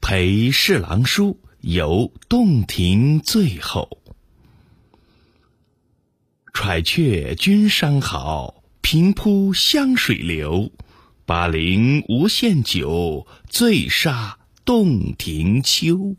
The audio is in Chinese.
陪侍郎书游洞庭最后。揣却君山好，平铺湘水流。巴陵无限酒，醉杀洞庭秋。